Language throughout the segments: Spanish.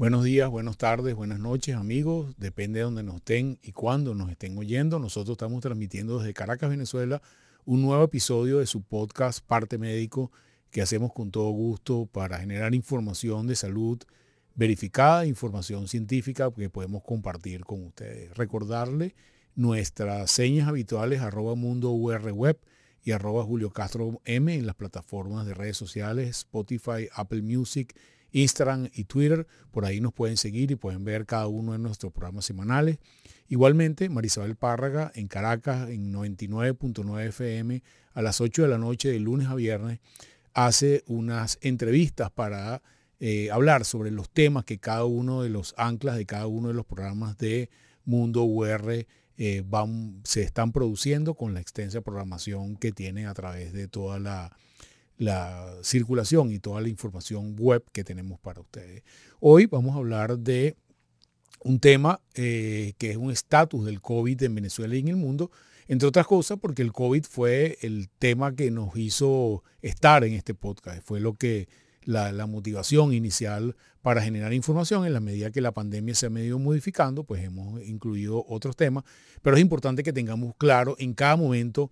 Buenos días, buenas tardes, buenas noches amigos, depende de donde nos estén y cuándo nos estén oyendo. Nosotros estamos transmitiendo desde Caracas, Venezuela, un nuevo episodio de su podcast Parte Médico que hacemos con todo gusto para generar información de salud verificada, información científica que podemos compartir con ustedes. Recordarle nuestras señas habituales arroba mundo UR y arroba Julio Castro M en las plataformas de redes sociales, Spotify, Apple Music, Instagram y Twitter. Por ahí nos pueden seguir y pueden ver cada uno de nuestros programas semanales. Igualmente, Marisabel Párraga en Caracas en 99.9 FM a las 8 de la noche de lunes a viernes hace unas entrevistas para eh, hablar sobre los temas que cada uno de los anclas de cada uno de los programas de Mundo UR eh, se están produciendo con la extensa programación que tiene a través de toda la, la circulación y toda la información web que tenemos para ustedes. Hoy vamos a hablar de un tema eh, que es un estatus del COVID en Venezuela y en el mundo, entre otras cosas porque el COVID fue el tema que nos hizo estar en este podcast, fue lo que la, la, motivación inicial para generar información. En la medida que la pandemia se ha ido modificando, pues hemos incluido otros temas, pero es importante que tengamos claro en cada momento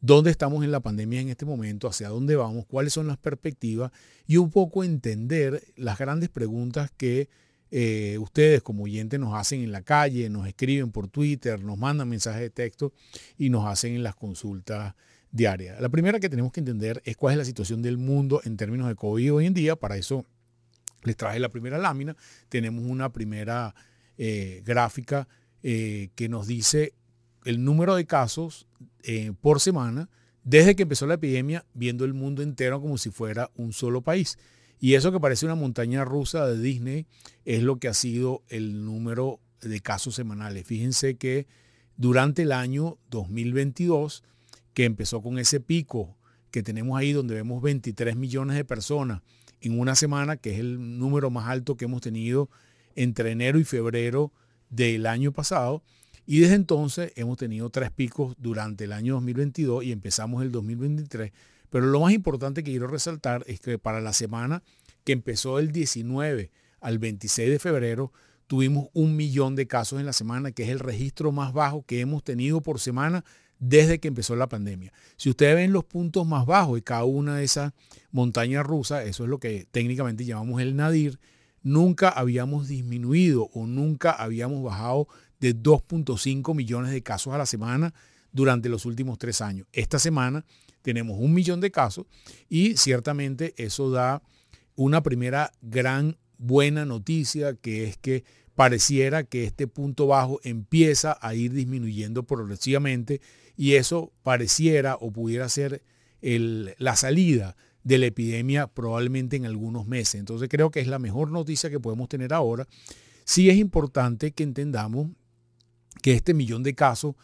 dónde estamos en la pandemia en este momento, hacia dónde vamos, cuáles son las perspectivas y un poco entender las grandes preguntas que eh, ustedes como oyentes nos hacen en la calle, nos escriben por Twitter, nos mandan mensajes de texto y nos hacen en las consultas diarias. La primera que tenemos que entender es cuál es la situación del mundo en términos de COVID hoy en día. Para eso les traje la primera lámina. Tenemos una primera eh, gráfica eh, que nos dice el número de casos eh, por semana desde que empezó la epidemia, viendo el mundo entero como si fuera un solo país. Y eso que parece una montaña rusa de Disney es lo que ha sido el número de casos semanales. Fíjense que durante el año 2022, que empezó con ese pico que tenemos ahí donde vemos 23 millones de personas en una semana, que es el número más alto que hemos tenido entre enero y febrero del año pasado, y desde entonces hemos tenido tres picos durante el año 2022 y empezamos el 2023. Pero lo más importante que quiero resaltar es que para la semana que empezó el 19 al 26 de febrero, tuvimos un millón de casos en la semana, que es el registro más bajo que hemos tenido por semana desde que empezó la pandemia. Si ustedes ven los puntos más bajos de cada una de esas montañas rusas, eso es lo que técnicamente llamamos el nadir, nunca habíamos disminuido o nunca habíamos bajado de 2.5 millones de casos a la semana durante los últimos tres años. Esta semana tenemos un millón de casos y ciertamente eso da una primera gran buena noticia que es que pareciera que este punto bajo empieza a ir disminuyendo progresivamente y eso pareciera o pudiera ser la salida de la epidemia probablemente en algunos meses. Entonces creo que es la mejor noticia que podemos tener ahora. Sí es importante que entendamos que este millón de casos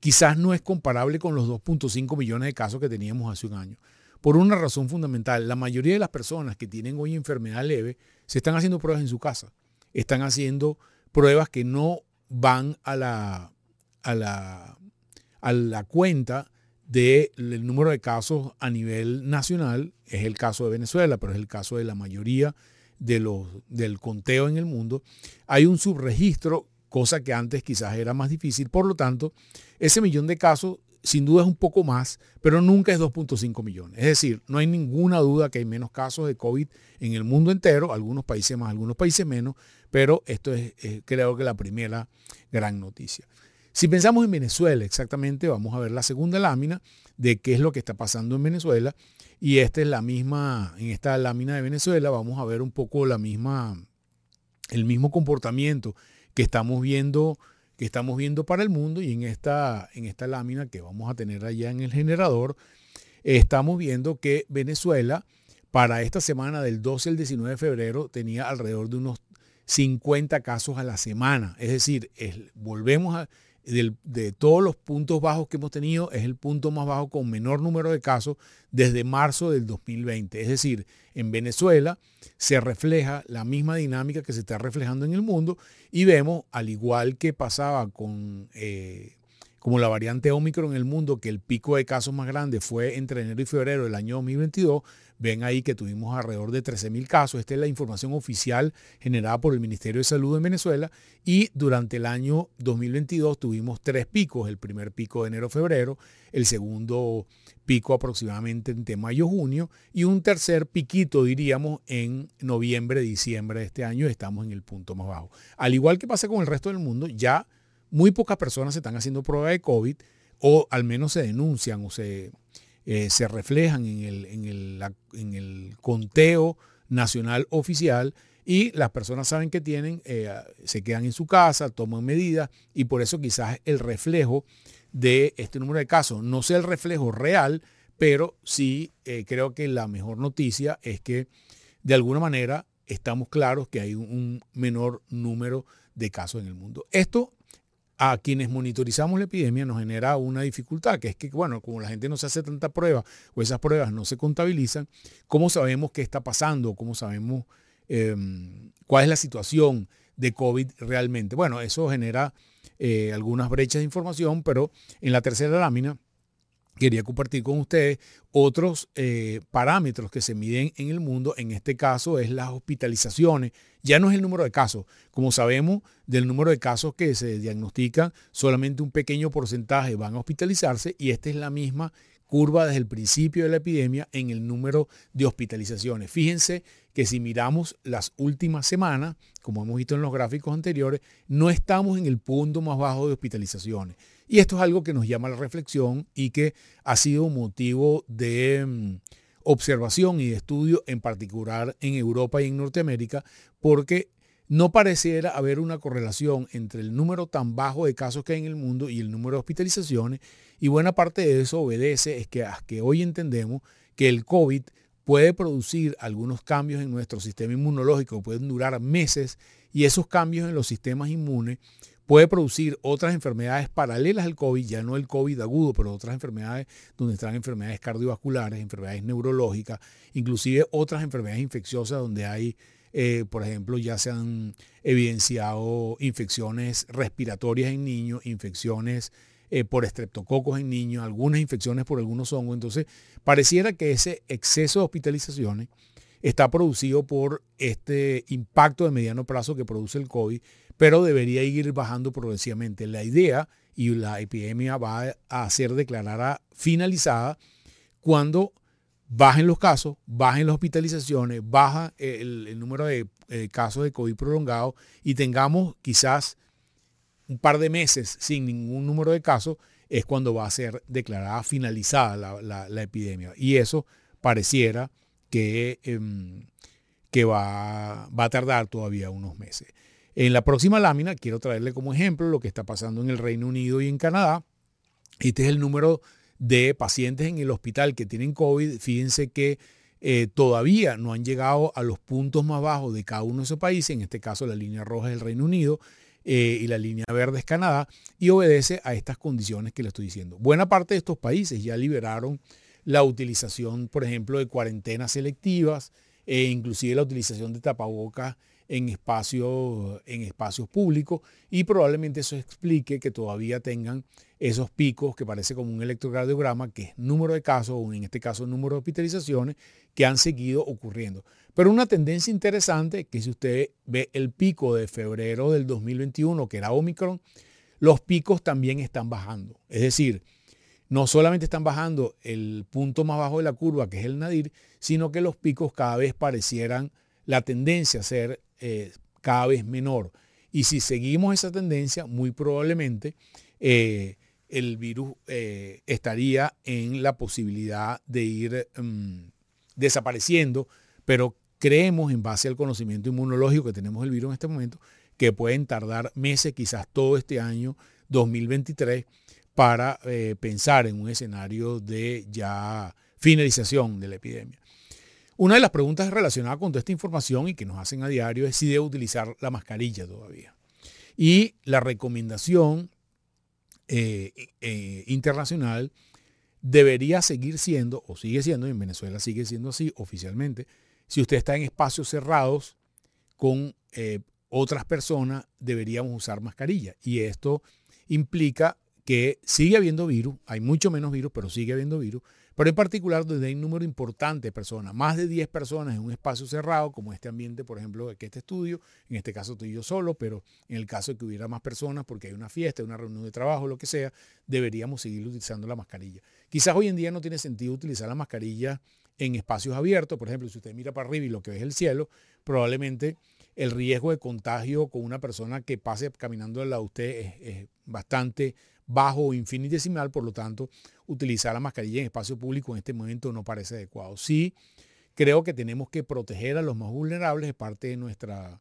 quizás no es comparable con los 2.5 millones de casos que teníamos hace un año. Por una razón fundamental, la mayoría de las personas que tienen hoy enfermedad leve se están haciendo pruebas en su casa. Están haciendo pruebas que no van a la, a la, a la cuenta del número de casos a nivel nacional. Es el caso de Venezuela, pero es el caso de la mayoría de los, del conteo en el mundo. Hay un subregistro cosa que antes quizás era más difícil. Por lo tanto, ese millón de casos sin duda es un poco más, pero nunca es 2.5 millones. Es decir, no hay ninguna duda que hay menos casos de COVID en el mundo entero, algunos países más, algunos países menos, pero esto es, creo que la primera gran noticia. Si pensamos en Venezuela, exactamente, vamos a ver la segunda lámina de qué es lo que está pasando en Venezuela. Y esta es la misma, en esta lámina de Venezuela vamos a ver un poco la misma, el mismo comportamiento que estamos viendo que estamos viendo para el mundo y en esta, en esta lámina que vamos a tener allá en el generador, estamos viendo que Venezuela para esta semana del 12 al 19 de febrero tenía alrededor de unos 50 casos a la semana. Es decir, volvemos a, de todos los puntos bajos que hemos tenido, es el punto más bajo con menor número de casos desde marzo del 2020. Es decir, en Venezuela se refleja la misma dinámica que se está reflejando en el mundo y vemos, al igual que pasaba con, eh, como la variante Omicron en el mundo, que el pico de casos más grande fue entre enero y febrero del año 2022, ven ahí que tuvimos alrededor de 13.000 casos. Esta es la información oficial generada por el Ministerio de Salud en Venezuela. Y durante el año 2022 tuvimos tres picos. El primer pico de enero-febrero, el segundo pico aproximadamente entre mayo-junio y un tercer piquito, diríamos, en noviembre-diciembre de este año. Estamos en el punto más bajo. Al igual que pasa con el resto del mundo, ya muy pocas personas se están haciendo prueba de COVID o al menos se denuncian o se, eh, se reflejan en el, en, el, conteo nacional oficial y las personas saben que tienen, eh, se quedan en su casa, toman medidas y por eso quizás el reflejo de este número de casos, no sea el reflejo real, pero sí eh, creo que la mejor noticia es que de alguna manera estamos claros que hay un menor número de casos en el mundo. Esto a quienes monitorizamos la epidemia nos genera una dificultad, que es que, bueno, como la gente no se hace tanta prueba o esas pruebas no se contabilizan, ¿cómo sabemos qué está pasando? ¿Cómo sabemos em, cuál es la situación de COVID realmente? Bueno, eso genera eh, algunas brechas de información, pero en la tercera lámina quería compartir con ustedes otros eh, parámetros que se miden en el mundo. En este caso es las hospitalizaciones. Ya no es el número de casos. Como sabemos, del número de casos que se diagnostican, solamente un pequeño porcentaje van a hospitalizarse y esta es la misma curva desde el principio de la epidemia en el número de hospitalizaciones. Fíjense que si miramos las últimas semanas, como hemos visto en los gráficos anteriores, no estamos en el punto más bajo de hospitalizaciones. Y esto es algo que nos llama a la reflexión y que ha sido motivo de mm, observación y de estudio, en particular en Europa y en Norteamérica, porque no pareciera haber una correlación entre el número tan bajo de casos que hay en el mundo y el número de hospitalizaciones. Y buena parte de eso obedece es que, que hoy entendemos que el COVID puede producir algunos cambios en nuestro sistema inmunológico, pueden durar meses, y esos cambios en los sistemas inmunes puede producir otras enfermedades paralelas al COVID, ya no el COVID agudo, pero otras enfermedades donde están enfermedades cardiovasculares, enfermedades neurológicas, inclusive otras enfermedades infecciosas donde hay, eh, por ejemplo, ya se han evidenciado infecciones respiratorias en niños, infecciones eh, por estreptococos en niños, algunas infecciones por algunos hongos. Entonces, pareciera que ese exceso de hospitalizaciones está producido por este impacto de mediano plazo que produce el COVID pero debería ir bajando progresivamente. La idea y la epidemia va a ser declarada finalizada cuando bajen los casos, bajen las hospitalizaciones, baja el, número de eh, casos de COVID prolongado y tengamos quizás un par de meses sin ningún número de casos, es cuando va a ser declarada finalizada la, epidemia. Y eso pareciera que, em, que va, va a tardar todavía unos meses. En la próxima lámina quiero traerle como ejemplo lo que está pasando en el Reino Unido y en Canadá. Este es el número de pacientes en el hospital que tienen COVID. Fíjense que eh, todavía no han llegado a los puntos más bajos de cada uno de esos países. En este caso la línea roja es el Reino Unido eh, y la línea verde es Canadá y obedece a estas condiciones que le estoy diciendo. Buena parte de estos países ya liberaron la utilización, por ejemplo, de cuarentenas selectivas e inclusive la utilización de tapabocas en espacios, en espacios públicos y probablemente eso explique que todavía tengan esos picos que parece como un electrocardiograma, que es número de casos o en este caso número de hospitalizaciones que han seguido ocurriendo. Pero una tendencia interesante que si usted ve el pico de febrero del 2021, que era Omicron, los picos también están bajando. Es decir, no solamente están bajando el punto más bajo de la curva, que es el nadir, sino que los picos cada vez parecieran la tendencia a ser eh, cada vez menor. Y si seguimos esa tendencia, muy probablemente eh, el virus eh, estaría en la posibilidad de ir mm, desapareciendo, pero creemos en base al conocimiento inmunológico que tenemos del virus en este momento, que pueden tardar meses, quizás todo este año 2023, para pensar en un escenario de ya finalización de la epidemia. Una de las preguntas relacionadas con toda esta información y que nos hacen a diario es si debe utilizar la mascarilla todavía. Y la recomendación eh, eh, internacional debería seguir siendo, o sigue siendo, en Venezuela sigue siendo así oficialmente, si usted está en espacios cerrados con eh, otras personas, deberíamos usar mascarilla. Y esto implica que sigue habiendo virus, hay mucho menos virus, pero sigue habiendo virus, pero en particular donde hay un número importante de personas, más de 10 personas en un espacio cerrado, como este ambiente, por ejemplo, que este estudio, en este caso estoy yo solo, pero en el caso de que hubiera más personas, porque hay una fiesta, una reunión de trabajo, lo que sea, deberíamos seguir utilizando la mascarilla. Quizás hoy en día no tiene sentido utilizar la mascarilla en espacios abiertos, por ejemplo, si usted mira para arriba y lo que ve es el cielo, probablemente el riesgo de contagio con una persona que pase caminando al lado de usted es, es bastante bajo infinitesimal, por lo tanto, utilizar la mascarilla en espacio público en este momento no parece adecuado. Sí, creo que tenemos que proteger a los más vulnerables, es parte de, nuestra,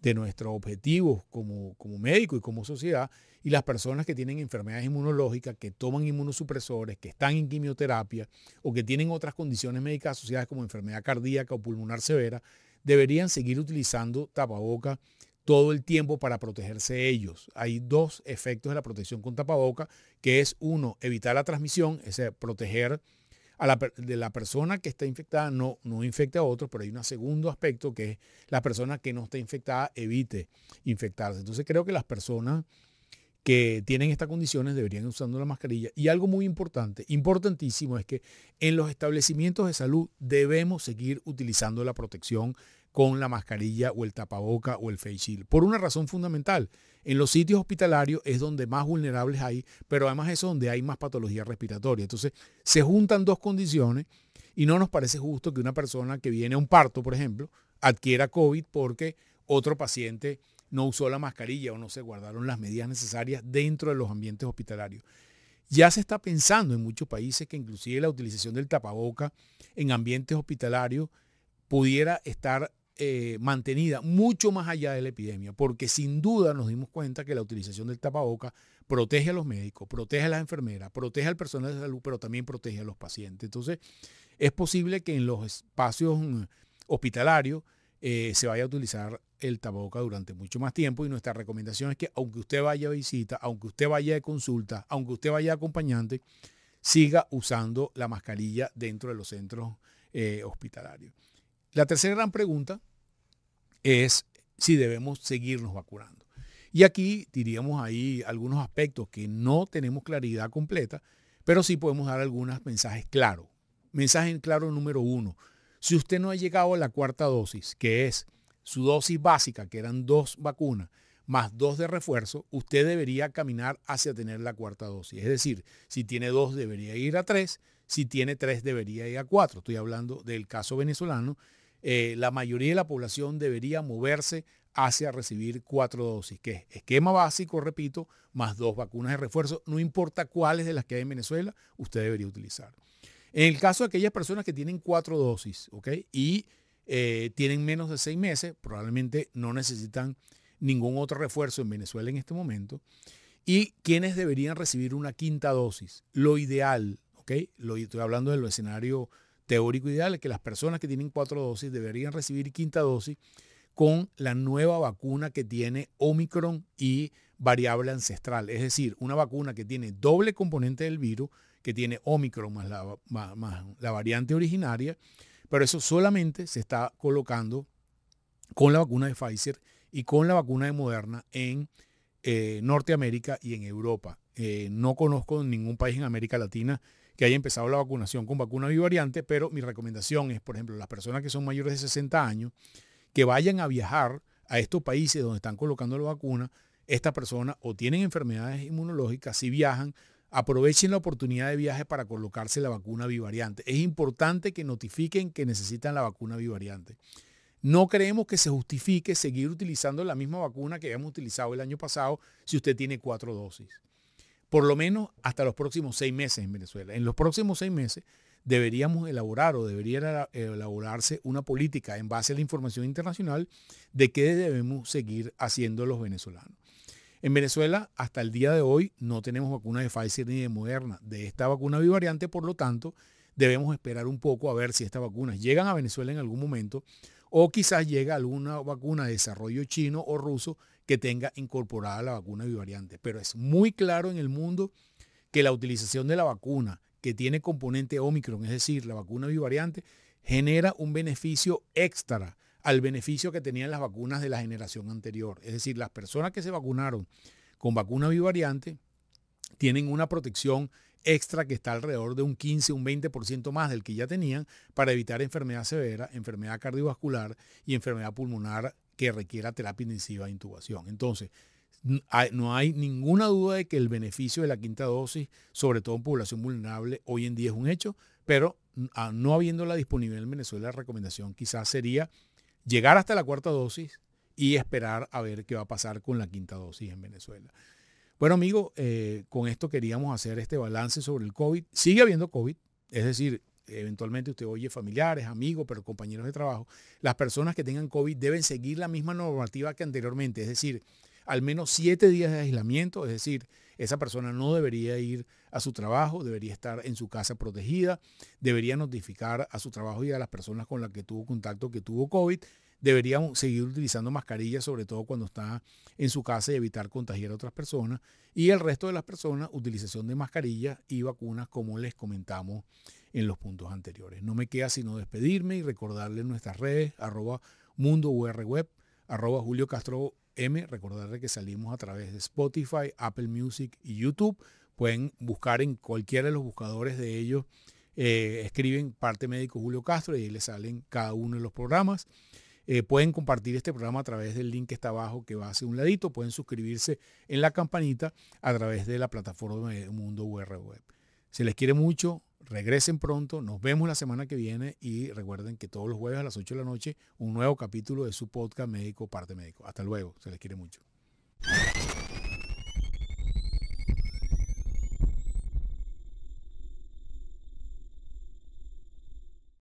de nuestro objetivo como, como médico y como sociedad, y las personas que tienen enfermedades inmunológicas, que toman inmunosupresores, que están en quimioterapia o que tienen otras condiciones médicas asociadas como enfermedad cardíaca o pulmonar severa, deberían seguir utilizando tapaboca todo el tiempo para protegerse ellos. Hay dos efectos de la protección con tapaboca, que es uno, evitar la transmisión, es proteger a la, de la persona que está infectada, no, no infecte a otros, pero hay un segundo aspecto que es la persona que no está infectada evite infectarse. Entonces creo que las personas que tienen estas condiciones deberían usando la mascarilla. Y algo muy importante, importantísimo, es que en los establecimientos de salud debemos seguir utilizando la protección con la mascarilla o el tapaboca o el face shield. Por una razón fundamental. En los sitios hospitalarios es donde más vulnerables hay, pero además es donde hay más patología respiratoria. Entonces, se juntan dos condiciones y no nos parece justo que una persona que viene a un parto, por ejemplo, adquiera COVID porque otro paciente no usó la mascarilla o no se guardaron las medidas necesarias dentro de los ambientes hospitalarios. Ya se está pensando en muchos países que inclusive la utilización del tapaboca en ambientes hospitalarios pudiera estar eh, mantenida mucho más allá de la epidemia, porque sin duda nos dimos cuenta que la utilización del tapaboca protege a los médicos, protege a las enfermeras, protege al personal de salud, pero también protege a los pacientes. Entonces, es posible que en los espacios mm, hospitalarios eh, se vaya a utilizar el tapaboca durante mucho más tiempo y nuestra recomendación es que aunque usted vaya a visita, aunque usted vaya de consulta, aunque usted vaya acompañante, siga usando la mascarilla dentro de los centros eh, hospitalarios. La tercera gran pregunta es si debemos seguirnos vacunando. Y aquí diríamos ahí algunos aspectos que no tenemos claridad completa, pero sí podemos dar algunos mensajes claros. Mensaje claro número uno. Si usted no ha llegado a la cuarta dosis, que es su dosis básica, que eran dos vacunas, más dos de refuerzo, usted debería caminar hacia tener la cuarta dosis. Es decir, si tiene dos, debería ir a tres. Si tiene tres, debería ir a cuatro. Estoy hablando del caso venezolano eh, la mayoría de la población debería moverse hacia recibir cuatro dosis, que es esquema básico, repito, más dos vacunas de refuerzo, no importa cuáles de las que hay en Venezuela, usted debería utilizar. En el caso de aquellas personas que tienen cuatro dosis, ¿ok? Y eh, tienen menos de seis meses, probablemente no necesitan ningún otro refuerzo en Venezuela en este momento. Y quienes deberían recibir una quinta dosis. Lo ideal, ¿ok? Lo, estoy hablando del escenario teórico ideal es que las personas que tienen cuatro dosis deberían recibir quinta dosis con la nueva vacuna que tiene Omicron y variable ancestral. Es decir, una vacuna que tiene doble componente del virus, que tiene Omicron más la, variante originaria, pero eso solamente se está colocando con la vacuna de Pfizer y con la vacuna de Moderna en eh, Norteamérica y en Europa. Eh, no conozco ningún país en América Latina que haya empezado la vacunación con vacuna bivariante, pero mi recomendación es, por ejemplo, las personas que son mayores de 60 años, que vayan a viajar a estos países donde están colocando la vacuna, estas personas o tienen enfermedades inmunológicas, si viajan, aprovechen la oportunidad de viaje para colocarse la vacuna bivariante. Es importante que notifiquen que necesitan la vacuna bivariante. No creemos que se justifique seguir utilizando la misma vacuna que habíamos utilizado el año pasado si usted tiene cuatro dosis por lo menos hasta los próximos seis meses en Venezuela. En los próximos seis meses deberíamos elaborar o debería elaborarse una política en base a la información internacional de qué debemos seguir haciendo los venezolanos. En Venezuela, hasta el día de hoy, no tenemos vacuna de Pfizer ni de Moderna. De esta vacuna bivariante, por lo tanto, debemos esperar un poco a ver si estas vacunas llegan a Venezuela en algún momento o quizás llega alguna vacuna de desarrollo chino o ruso que tenga incorporada la vacuna bivariante. Pero es muy claro en el mundo que la utilización de la vacuna que tiene componente Omicron, es decir, la vacuna bivariante, genera un beneficio extra al beneficio que tenían las vacunas de la generación anterior. Es decir, las personas que se vacunaron con vacuna bivariante tienen una protección extra que está alrededor de un 15, un 20% más del que ya tenían para evitar enfermedad severa, enfermedad cardiovascular y enfermedad pulmonar que requiera terapia intensiva de intubación. Entonces, no hay ninguna duda de que el beneficio de la quinta dosis, sobre todo en población vulnerable, hoy en día es un hecho, pero no habiendo la disponibilidad en Venezuela, la recomendación quizás sería llegar hasta la cuarta dosis y esperar a ver qué va a pasar con la quinta dosis en Venezuela. Bueno, amigo, eh, con esto queríamos hacer este balance sobre el COVID. Sigue habiendo COVID, es decir, eventualmente usted oye familiares, amigos, pero compañeros de trabajo. Las personas que tengan COVID deben seguir la misma normativa que anteriormente, es decir, al menos siete días de aislamiento, es decir, esa persona no debería ir a su trabajo, debería estar en su casa protegida, debería notificar a su trabajo y a las personas con las que tuvo contacto que tuvo COVID, deberíamos seguir utilizando mascarillas, sobre todo cuando está en su casa y evitar contagiar a otras personas. Y el resto de las personas, utilización de mascarillas y vacunas, como les comentamos en los puntos anteriores. No me queda sino despedirme y recordarles nuestras redes, arroba mundo web, arroba Julio Castro M. Recordarles que salimos a través de Spotify, Apple Music y YouTube. Pueden buscar en cualquiera de los buscadores de ellos. Eh, escriben parte médico Julio Castro y ahí les salen cada uno de los programas. Eh, pueden compartir este programa a través del link que está abajo que va hacia un ladito. Pueden suscribirse en la campanita a través de la plataforma de Mundo UR Web. Se les quiere mucho, regresen pronto, nos vemos la semana que viene y recuerden que todos los jueves a las 8 de la noche un nuevo capítulo de su podcast médico, parte médico. Hasta luego, se les quiere mucho.